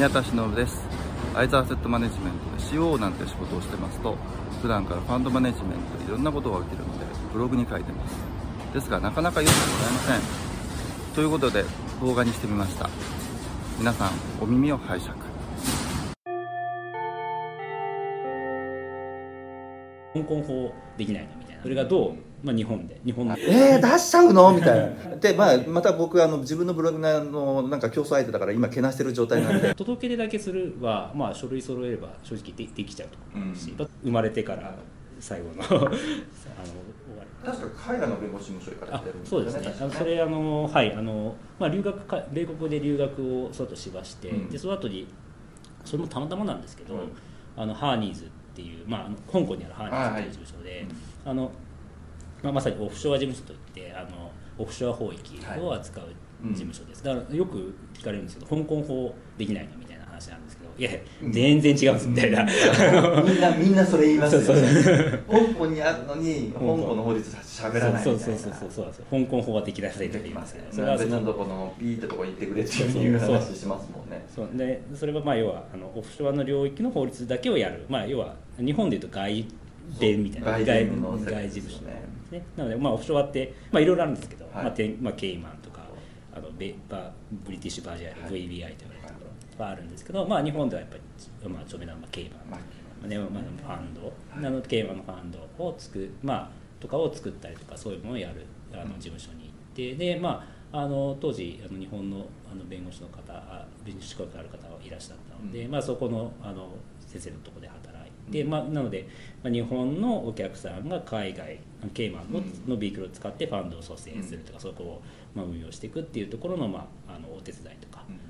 宮田忍です。アイザーセットマネジメントで CO なんて仕事をしてますと普段からファンドマネジメントいろんなことが起きるのでブログに書いてます。ですがなかなか読んでもらえません。ということで動画にしてみました。皆さんお耳を拝借。香港法できないのみたいな。それがどう、まあ、日本で。日本で。えー、出しちゃうの？みたいな。で、まあ、また僕あの自分のブログのなんか競争相手だから今けなしてる状態なんで。届け出だけするは、まあ、書類揃えれば正直でできちゃうと思うし、生まれてから最後の あの終わり。確か海外の弁護士務所行かあれてるんそうですね。あのそれあのはいあの、まあ、留学か米国で留学をその後しまして、うん。でその後にそれもたまたまなんですけど、うん。あのハーニーズっていう、まあ、香港にあるハーニーズっていう事務所で、あのまあ、まさにオフショア事務所といってあのオフショア法域を扱う事務所です、だからよく聞かれるんですけど香港法できないのみたいな話なんですけどいや全然違うんですみたいな、みんなみんなそれ言いますよそうそう。香港にあるのに香港の法律しゃべらないみたいな。そうそうそうそうそう。香港法はできなさいとか言いますけどそれは別のとこのピーってとこ行ってくれっていうそう話しますもんね。そう。でそれはまあ要はあのオフショアの領域の法律だけをやる、まあ、要は日本でいうと外伝みたいな。外外伝の外事務所。ですね。ねなので、まあ、オフショアって、まあ、いろいろあるんですけど、はい。まあまあ、ケイマンとかあのベバブリティッシュバージンアイル、VBI と言われるところはあるんですけど、まあ、日本ではやっぱり、まあ、著名な、まあ、ケイマンまあねまあ、ファンド、あのケイマンのファンドを作る、まあ、とかを作ったりとかそういうものをやるあの事務所に行ってで、まあ、あの当時あの日本のあの弁護士の方あ弁護士資格がある方がいらっしゃったので、まあ、そこのあの先生のところで働いて、まあ、なので、まあ、日本のお客さんが海外ケイマンの,、のビークルを使ってファンドを蘇生するとか、そこを、まあ、運用していくっていうところの,、まあ、あのお手伝いとか、えー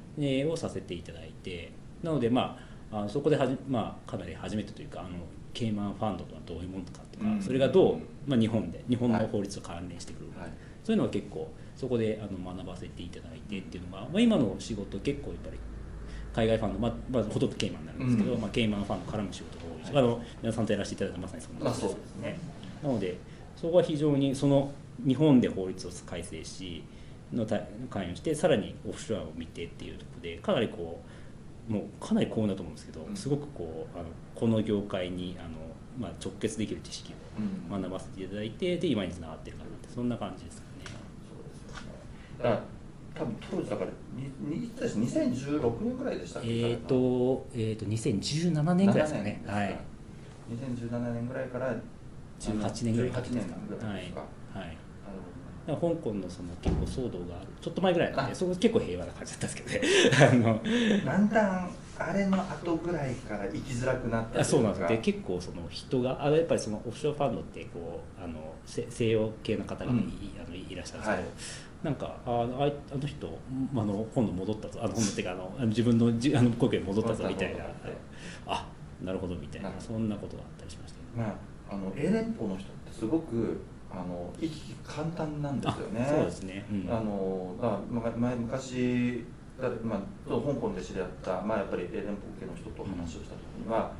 をさせていただいてなのでまあそこではじ、まあ、かなり初めてというかあのケイマンファンドとはどういうものかとか、うん。それがどう、まあ、日本で日本の法律と関連してくるのか、はい。そういうのは結構そこであの学ばせていただいてっていうのが、まあ、今の仕事結構やっぱり海外ファンド、まあまあ、ほとんどケイマンになるんですけど、うん。まあ、ケイマンファンド絡む仕事が多いし、あの皆さんとやらせていただいたまさにそんなあそうですね。なのでそこは非常にその日本で法律を改正しのた関与してさらにオフショアを見てっていうところでかなりこうもうかなり幸運だと思うんですけど、うん。すごくこうあのこの業界にあの、まあ、直結できる知識をうん。学ばせていただいてで今につながってるかなってそんな感じですかね。そうですよね多分当時だからににいつです2016年ぐらいでしたっけ？えっ、と,、えー、と2017年ぐらいですかね。7はい。2017年ぐらいから18年ぐらい18年ぐらいですか、はい。はい香港のその結構騒動がちょっと前ぐらいなんであ。そこ結構平和な感じだったんですけどね。あの。だんだんあれの後ぐらいから行きづらくなったあそうなんです。よでで結構その人があやっぱりそのオフショアファンドってこうあのせ西洋系の方がい,、うん。あのいらっしゃるんですけど、はい。なんかああいあの人あの今度戻ったぞ。あの今度っていうかあの自分のじあの故郷に戻ったぞみたいな。あなるほどみたいな。そんなことがあったりしましたね。まああの英連邦の人ってすごくあの行き来簡単なんですよね。あそうですね、うん。あのだ前昔だまあ、香港で知り合った、まあ、やっぱり英連邦系の人と話をした時には、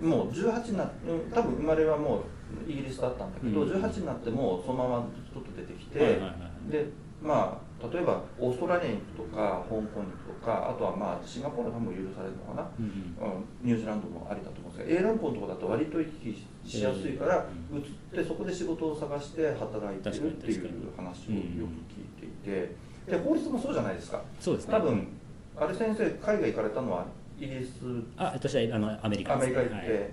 もう18になうん多分生まれはもうイギリスだったんだけど、うん。18になってもそのままちょっと出てきて、はいはいはい。でまあ例えばオーストラリアに行くとか香港に行くとかあとはまあシンガポールは多分許されるのかな、うんニュージーランドもありだと思うんですが A 連邦のところだと割と行き来しやすいからうん移ってそこで仕事を探して働いてるっていう話をよく聞いていて。で法律もそうじゃないですか。そうですね。多分あれ先生海外行かれたのはイギリス。あ私はあのアメリカアですね。メリカ行って、はい。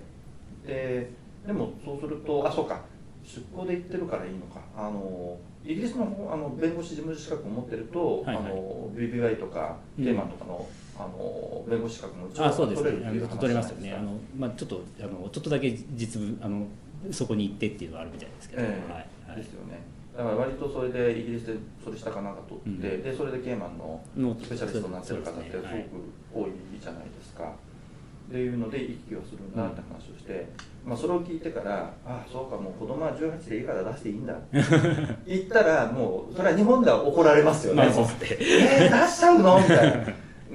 ででもそうするとあそうか。出向で行ってるからいいのか。あのイギリスのあの弁護士事務資格を持ってると、はいはい。あの BBY とかうん。テーマとかの,、あの弁護士資格も一応取れるっていう話ねあの取れますよね。あの、まあ、ちょっとあのちょっとだけ実務あのそこに行ってっていうのはあるみたいですけど、ええ。はいはい。ですよね。だから割とそれでイギリスでそれしたかなんか取って、うん。でそれでケーマンののスペシャリストになってる方ってすごく多いじゃないですか。っていうので行き来をするんだって話をして、まあ、それを聞いてからああそうかもう子供は18でいいから出して。いいんだ言 ったらもうそれは日本では怒られますよね、まあそう。ですねえー、出しちゃうの？みたい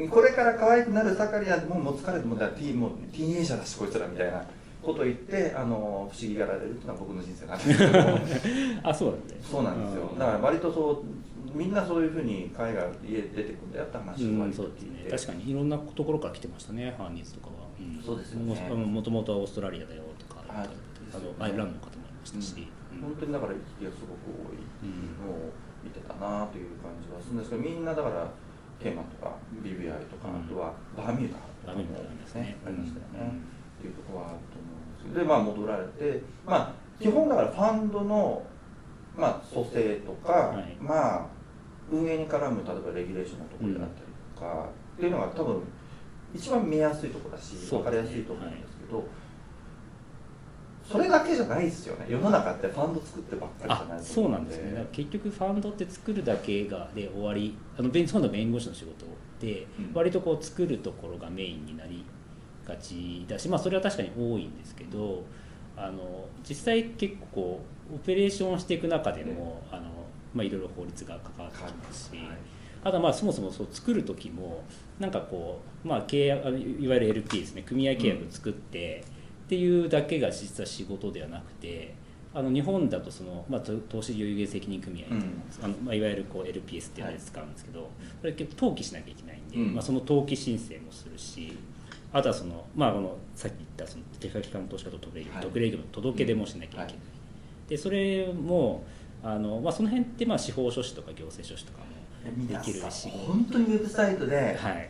な。これから可愛くなる盛りはもうもう疲れてもうだティーもうティーンエイジャーだしこいつらみたいなことを言ってあの不思議がられるっていうのは僕の人生なんですけど。あそうなんでそうなんですよ。だから割とそうみんなそういうふうに海外家出てくんだよって話をうん、そうですね。確かにいろんなところから来てましたねハーニーズとかは、うん。そうですよね。ももともとはオーストラリアだよとか、はい。あのアイルランドの方もいましたし、うん。本当にだから行き来がすごく多いのを見てたなという感じはするんですけどみんなだからケーマンとか BBI とか、うん。あとはバーミューダとかもありましたよね、うん。っていうところはあると思うんですけどでまあ戻られてまあ基本だからファンドのまあ蘇生とか、はい。まあ運営に絡む例えばレギュレーションのところであったりとか、っていうのが多分一番見やすいところだし分かりやすいと思うんですけど、それだけじゃないですよね。世の中ってファンド作ってばっかりじゃないあそうなんですね。だから結局ファンドって作るだけがで終わりあの弁そうの弁護士の仕事で、うん。割とこう作るところがメインになりがちだしまあそれは確かに多いんですけどあの実際結構オペレーションをしていく中でも、あのまあ、いろいろ法律が関わってきますし、はいあとはまあそもそもそう作る時もなんかこう、まあ、契約いわゆる LP ですね。組合契約を作って、っていうだけが実は仕事ではなくてあの日本だとその、まあ、と投資有限責任組合っていうん。あのまあ、いわゆるこう LPS っていうのを使うんですけど、それ結構登記しなきゃいけないんで、うん。まあ、その登記申請もするしあとはその、まあ、このさっき言ったその手書き機関投資家と特例はい。特例業の届け出もしなきゃいけない、はいでそれもあの、まあ、その辺ってまあ司法書士とか行政書士とかもできるし。本当にウェブサイトで、はい。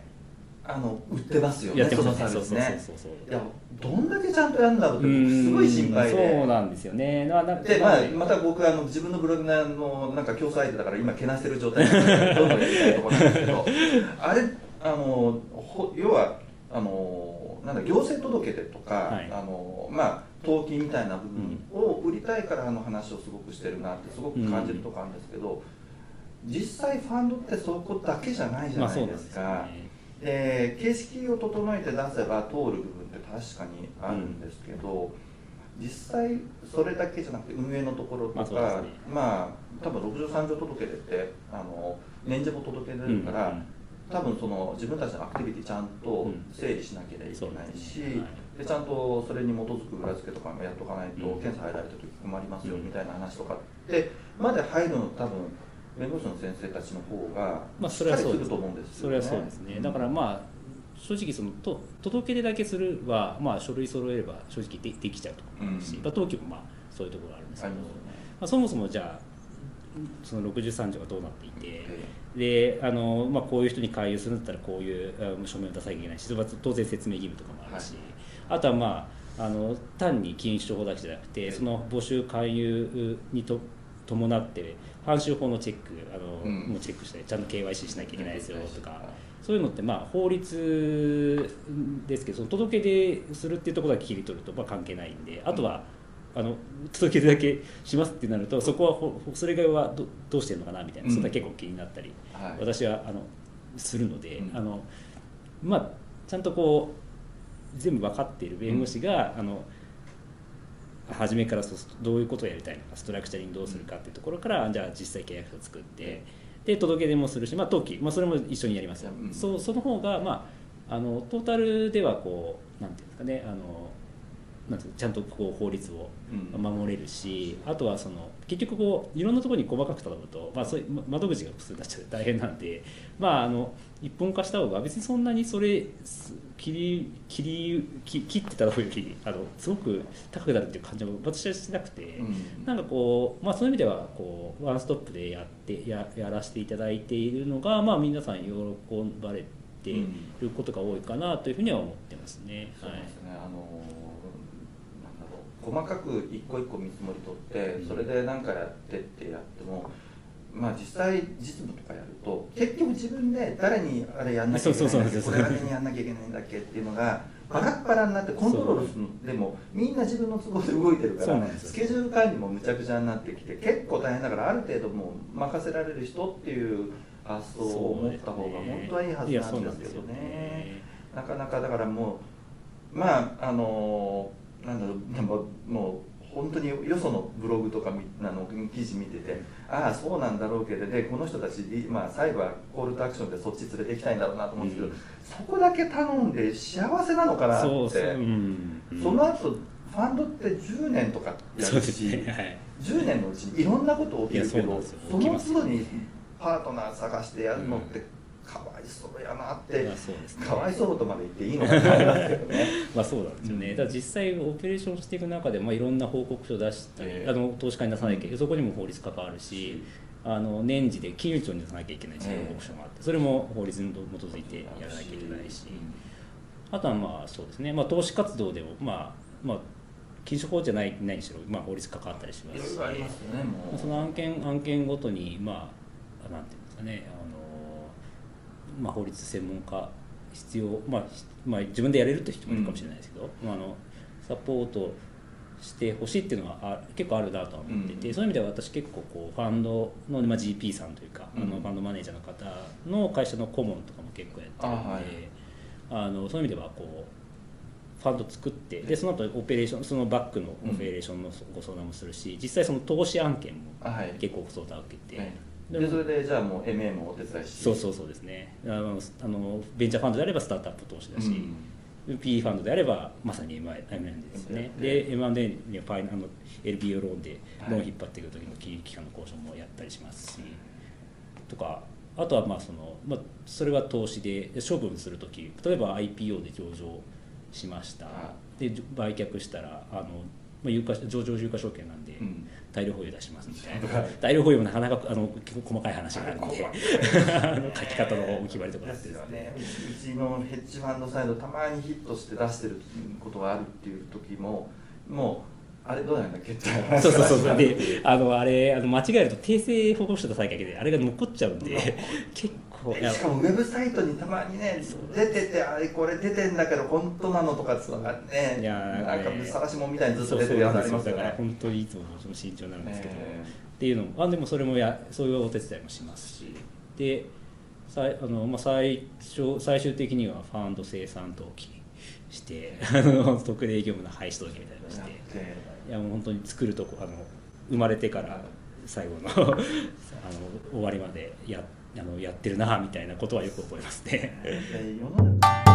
あの売ってますよね。やってますそのサービスね。そうそうそうそういやどんだけちゃんとやるんだろうってうん。すごい心配で。そうなんですよね。ななでまあ、また僕あの自分のブログのなんか競争相手だから今けなしてる状態でどんどんやりたいところなんですけど。あれあのほ要はあのなんだ行政届け出とか、はい。あのまあ登記みたいな部分を売りたいからあの話をすごくしてるなってすごく感じるところあるんですけど、実際ファンドってそこだけじゃないじゃないですすよね。で形式を整えて出せば通る部分って確かにあるんですけど、実際それだけじゃなくて運営のところとかまあね。まあ多分63条届け出ってあの年次も届け出るから、うんうん多分その自分たちのアクティビティちゃんと整理しなければいけないし、そうですね。はいでちゃんとそれに基づく裏付けとかもやっとかないと、うん。検査入られた時困りますようんみたいな話とかってまで入るの多分弁護士の先生たちの方がまあしそれはそうです。っかりすると思うんですよね。それはそうですね。だからまあ正直そのと届け出だけするは、まあ、書類揃えれば正直でできちゃうと思うし、うん。まあ、登記もまあそういうところがあるんですけど、ね。まあ、そもそもじゃあその63条がどうなっていて、えであの、まあ、こういう人に勧誘するんだったらこういうあ書面を出さなきゃいけないしまあ当然説明義務とかもあるし、あとはまああの単に禁止情報だけじゃなくてその募集勧誘にと伴って慣習法のチェックあの、うん。もチェックしてちゃんと KYC しなきゃいけないですよとか、はい。そういうのってまあ法律ですけどその届け出するっていうところだけ切り取るとまあ関係ないんであとは、あの届け出だけしますってなるとそこはほそれ以外はどどうしてるのかなみたいな、うん。そんな結構気になったり、はい。私はあのするので、うん。あのまあちゃんとこう全部分かっている弁護士が、あの初めからそうどういうことをやりたいのかストラクチャリングどうするかっていうところからじゃあ実際契約書を作ってで届け出もするし、まあ、登記、まあ、それも一緒にやりますよ、うん。そうその方が、まあ、あのトータルではこうなんていうんですかねあのなんちゃんとこう法律をうん守れるし、あとはその結局こういろんなところに細かく頼むと、まあ、そういうま窓口が複数になっちゃうと大変なんで、まあ、あの一本化した方が別にそんなにそれす切り切り切切ってた方よりあのすごく高くなるっていう感じは私はしなくて。うんなんかこう、まあ、そういう意味ではこうワンストップでやってややらせていただいているのが、まあ、皆さん喜ばれていることが多いかなというふうには思ってますね。はいそうですね、あのなんだろう細かく一個一個見積もり取ってそれで何かやってってやってもまあ実際実務とかやると結局自分で誰にあれやんなきゃいけないんだっけこれだけにやんなきゃいけないんだっけっていうのがバラッバラになってコントロールするのでもみんな自分の都合で動いてるからスケジュール管理もむちゃくちゃになってきて結構大変だからある程度もう任せられる人っていう発想を持った方が本当はいいはずやなんですけどね。なかなかだからもうまああのなんだろうでももう本当によそのブログとかみあの記事見ててああそうなんだろうけどでこの人たち、まあ、最後はコールとアクションでそっち連れて行きたいんだろうなと思うんですけど、うん。そこだけ頼んで幸せなのかなって。そうそう、うん。その後ファンドって10年とかやるし、ね。はい。10年のうちにいろんなこと起きるけどその都度にパートナー探してやるのってかわいそうやなって、まあそうですね。かわいそうとまで言っていいのかなありますけどね。まあそうなんですよね、うん。実際オペレーションしていく中で、まあ、いろんな報告書を出したり、ええ。あの投資家に出さなきゃいけない、そこにも法律関わるしあの年次で金融庁に出さなきゃいけない報告書があってそれも法律に基づいてやらなきゃいけないし。あとはまあそうですね、まあ、投資活動でもまあまあ禁止法じゃないないにしろ、まあ、法律関わったりしますし。その案件案件ごとにまあなんていうんですかねあの、まあ、法律専門家必要、まあひまあ、自分でやれるって人もいるかもしれないですけど、まあ、あのサポートしてほしいっていうのはあ結構あるなとは思っていて、うん。そういう意味では私結構こうファンドの、まあ、GP さんというか、あうん。のファンドマネージャーの方の会社の顧問とかも結構やってるのであはい。あのそういう意味ではこうファンド作ってでその後オペレーションそのバックのオペレーションのご相談もするし、実際その投資案件もあはい。結構ご相談を受けて、ねででそれでじゃあもう MA もお手伝いし。そうそうそうですね。あのあのベンチャーファンドであればスタートアップ投資だし、PE ファンドであればまさに M&A ですね。で M&A にはファイナあの LBO ローンでローン引っ張っていく時の金融機関の交渉もやったりしますし、とかあとはまあその、まあ、それは投資でで処分する時例えば IPO で上場しました、はで売却したらあの、まあ、有価上場有価証券なんで、うん。大量保有出しますみたいな。はい。大量保有もなかなかあの結構細かい話があるんで。書き方のお決まりとかあってですよね。うちのヘッジファンドサイドたまにヒットして出してることがあるっていう時ももうあれどうなんだっけ？そうそうそう。そうであのあれあの間違えると訂正報告書出さなきゃいけないあれが残っちゃうんで結構いやしかもウェブサイトにたまにね出ててあれこれ出てんだけど本当なのとかつがねいやなんかね探し物みたいにずっと出てるやつありそうだからますよね本当にいつも慎重になるんですけど、えっていうのもあでもそれもやそういうお手伝いもしますし。で最あの、まあ、最初最終的にはファンド生産登記してあの特例業務の廃止登記みたいなのをして。いやもう本当に作るとこあの生まれてから最後の あの終わりまでやあのやってるなみたいなことはよく覚えますね。